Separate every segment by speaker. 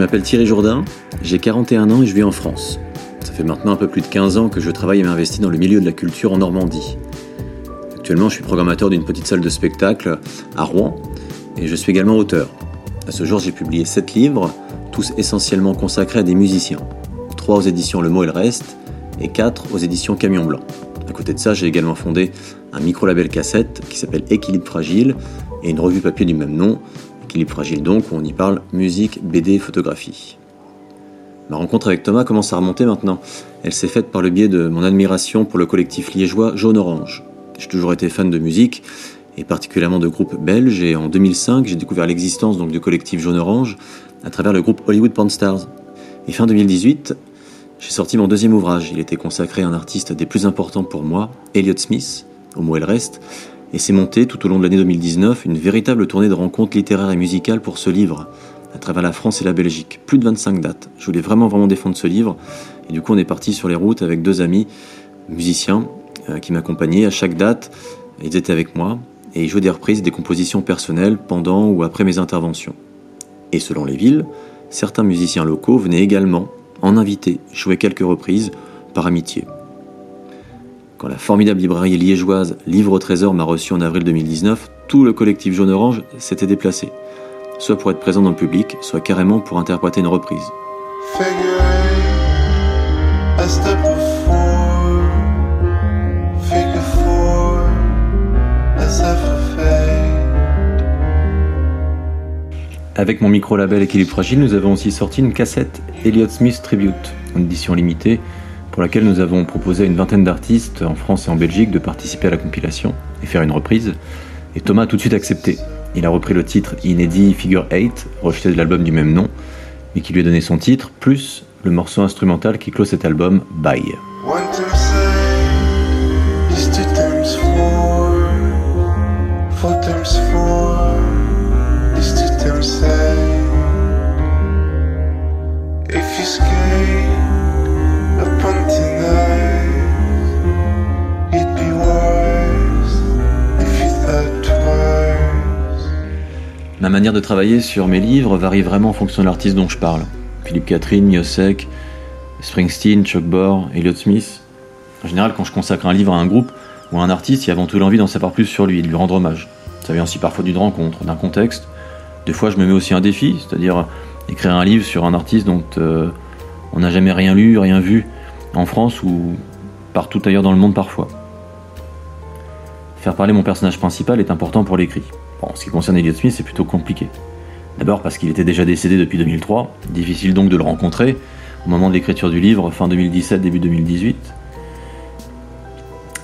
Speaker 1: m'appelle Thierry Jourdain, j'ai 41 ans et je vis en France. Ça fait maintenant un peu plus de 15 ans que je travaille et m'investis dans le milieu de la culture en Normandie. Actuellement, je suis programmateur d'une petite salle de spectacle à Rouen et je suis également auteur. À ce jour, j'ai publié 7 livres, tous essentiellement consacrés à des musiciens. 3 aux éditions Le Mot et le Reste et 4 aux éditions Camion Blanc. À côté de ça, j'ai également fondé un micro-label cassette qui s'appelle Équilibre Fragile et une revue papier du même nom, Fragile donc, on y parle musique, BD photographie. Ma rencontre avec Thomas commence à remonter maintenant. Elle s'est faite par le biais de mon admiration pour le collectif liégeois Jaune Orange. J'ai toujours été fan de musique, et particulièrement de groupes belges, et en 2005, j'ai découvert l'existence donc du collectif Jaune Orange à travers le groupe Hollywood Porn Stars. Et fin 2018, j'ai sorti mon deuxième ouvrage. Il était consacré à un artiste des plus importants pour moi, Elliott Smith, au mot et le reste, et s'est monté tout au long de l'année 2019 une véritable tournée de rencontres littéraires et musicales pour ce livre, à travers la France et la Belgique. Plus de 25 dates. Je voulais vraiment vraiment défendre ce livre, et du coup on est parti sur les routes avec deux amis musiciens euh, qui m'accompagnaient à chaque date. Ils étaient avec moi, et ils jouaient des reprises, des compositions personnelles pendant ou après mes interventions. Et selon les villes, certains musiciens locaux venaient également, en invité, jouer quelques reprises, par amitié. Quand la formidable librairie liégeoise Livre au Trésor m'a reçu en avril 2019, tout le collectif Jaune Orange s'était déplacé, soit pour être présent dans le public, soit carrément pour interpréter une reprise. Avec mon micro-label Équilibre Fragile, nous avons aussi sorti une cassette Elliott Smith Tribute, une édition limitée, pour laquelle nous avons proposé à une vingtaine d'artistes en France et en Belgique de participer à la compilation et faire une reprise. Et Thomas a tout de suite accepté. Il a repris le titre inédit Figure 8, rejeté de l'album du même nom, mais qui lui a donné son titre, plus le morceau instrumental qui clôt cet album, Bye. Ma manière de travailler sur mes livres varie vraiment en fonction de l'artiste dont je parle. Philippe Catherine, Miosek, Springsteen, Chuck Bor, Elliott Smith. En général, quand je consacre un livre à un groupe ou à un artiste, il y a avant tout l'envie d'en savoir plus sur lui et de lui rendre hommage. Ça vient aussi parfois d'une rencontre, d'un contexte. Des fois, je me mets aussi un défi, c'est-à-dire écrire un livre sur un artiste dont euh, on n'a jamais rien lu, rien vu en France ou partout ailleurs dans le monde parfois. Faire parler mon personnage principal est important pour l'écrit. En ce qui concerne Elliot Smith, c'est plutôt compliqué. D'abord parce qu'il était déjà décédé depuis 2003, difficile donc de le rencontrer au moment de l'écriture du livre, fin 2017, début 2018.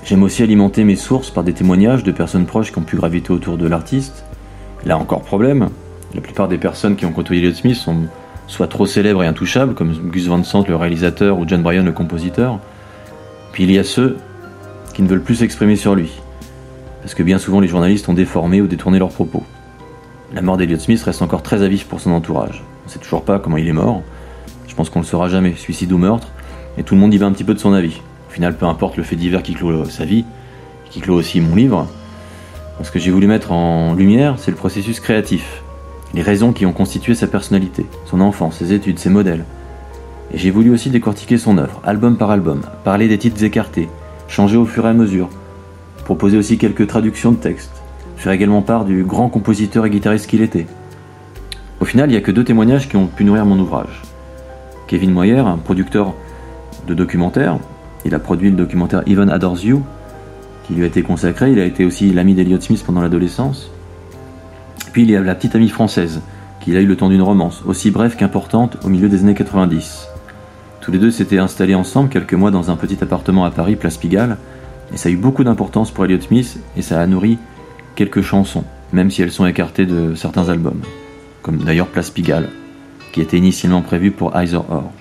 Speaker 1: J'aime aussi alimenter mes sources par des témoignages de personnes proches qui ont pu graviter autour de l'artiste. Là encore problème, la plupart des personnes qui ont côtoyé Elliot Smith sont soit trop célèbres et intouchables, comme Gus Van Sant, le réalisateur, ou John Bryan, le compositeur. Puis il y a ceux qui ne veulent plus s'exprimer sur lui, parce que bien souvent les journalistes ont déformé ou détourné leurs propos. La mort d'Eliot Smith reste encore très à pour son entourage. On ne sait toujours pas comment il est mort. Je pense qu'on ne le saura jamais, suicide ou meurtre, et tout le monde y va un petit peu de son avis. Au final, peu importe le fait divers qui clôt sa vie, qui clôt aussi mon livre, ce que j'ai voulu mettre en lumière, c'est le processus créatif, les raisons qui ont constitué sa personnalité, son enfance, ses études, ses modèles. Et j'ai voulu aussi décortiquer son œuvre, album par album, parler des titres écartés, changer au fur et à mesure, proposer aussi quelques traductions de textes, faire également part du grand compositeur et guitariste qu'il était. Au final, il n'y a que deux témoignages qui ont pu nourrir mon ouvrage. Kevin Moyer, un producteur de documentaires, il a produit le documentaire Even Adores You, qui lui a été consacré, il a été aussi l'ami d'Eliot Smith pendant l'adolescence. Puis il y a la petite amie française, qu'il a eu le temps d'une romance, aussi brève qu'importante au milieu des années 90. Tous les deux s'étaient installés ensemble quelques mois dans un petit appartement à Paris, place Pigalle, et ça a eu beaucoup d'importance pour Elliott Smith et ça a nourri quelques chansons, même si elles sont écartées de certains albums, comme d'ailleurs Place Pigalle, qui était initialement prévu pour Either Or.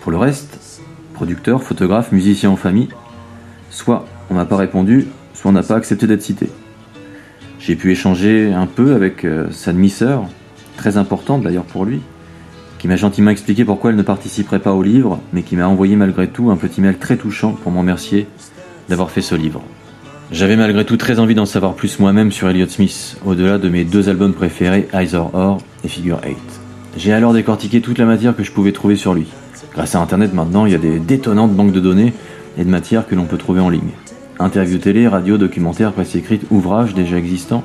Speaker 1: Pour le reste, producteur, photographe, musicien en famille, soit on m'a pas répondu, soit on n'a pas accepté d'être cité. J'ai pu échanger un peu avec euh, sa demi-sœur, très importante d'ailleurs pour lui, qui m'a gentiment expliqué pourquoi elle ne participerait pas au livre, mais qui m'a envoyé malgré tout un petit mail très touchant pour m'en remercier d'avoir fait ce livre. J'avais malgré tout très envie d'en savoir plus moi-même sur Elliott Smith, au-delà de mes deux albums préférés, Eyes or Or et Figure 8. J'ai alors décortiqué toute la matière que je pouvais trouver sur lui. Grâce à Internet maintenant, il y a des détonnantes banques de données et de matières que l'on peut trouver en ligne. Interviews télé, radio, documentaires, presse écrite, ouvrages déjà existants.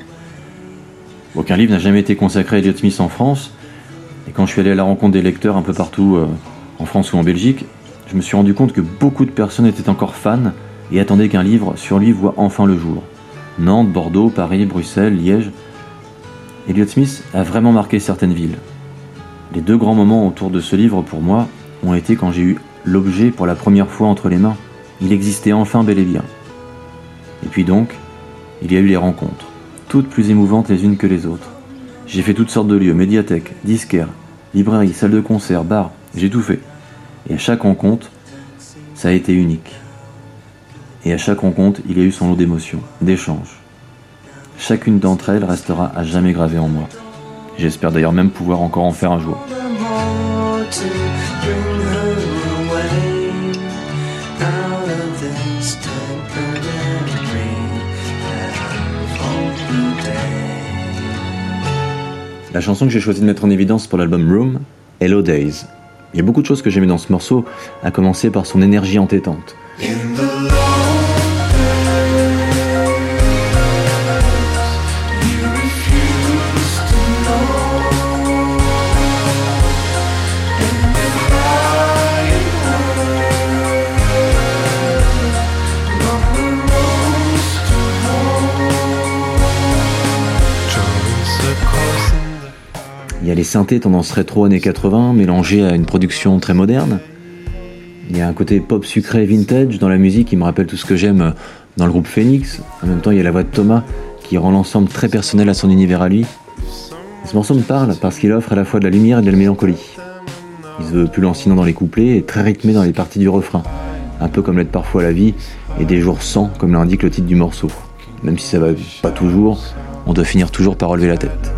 Speaker 1: Aucun livre n'a jamais été consacré à Elliott Smith en France, et quand je suis allé à la rencontre des lecteurs un peu partout euh, en France ou en Belgique, je me suis rendu compte que beaucoup de personnes étaient encore fans et attendaient qu'un livre sur lui voit enfin le jour. Nantes, Bordeaux, Paris, Bruxelles, Liège. Elliott Smith a vraiment marqué certaines villes. Les deux grands moments autour de ce livre pour moi ont été quand j'ai eu l'objet pour la première fois entre les mains. Il existait enfin bel et bien. Et puis donc, il y a eu les rencontres, toutes plus émouvantes les unes que les autres. J'ai fait toutes sortes de lieux, médiathèques, disquaires, librairies, salles de concert, bars, j'ai tout fait. Et à chaque rencontre, ça a été unique. Et à chaque rencontre, il y a eu son lot d'émotions, d'échanges. Chacune d'entre elles restera à jamais gravée en moi. J'espère d'ailleurs même pouvoir encore en faire un jour. La chanson que j'ai choisi de mettre en évidence pour l'album Room, Hello Days. Il y a beaucoup de choses que j'aimais dans ce morceau, à commencer par son énergie entêtante. Les synthés tendance rétro années 80 mélangés à une production très moderne. Il y a un côté pop sucré vintage dans la musique qui me rappelle tout ce que j'aime dans le groupe Phoenix. En même temps, il y a la voix de Thomas qui rend l'ensemble très personnel à son univers à lui. ce morceau me parle parce qu'il offre à la fois de la lumière et de la mélancolie. Il se veut plus lancinant dans les couplets et très rythmé dans les parties du refrain. Un peu comme l'aide parfois la vie et des jours sans, comme l'indique le titre du morceau. Même si ça va pas toujours, on doit finir toujours par relever la tête.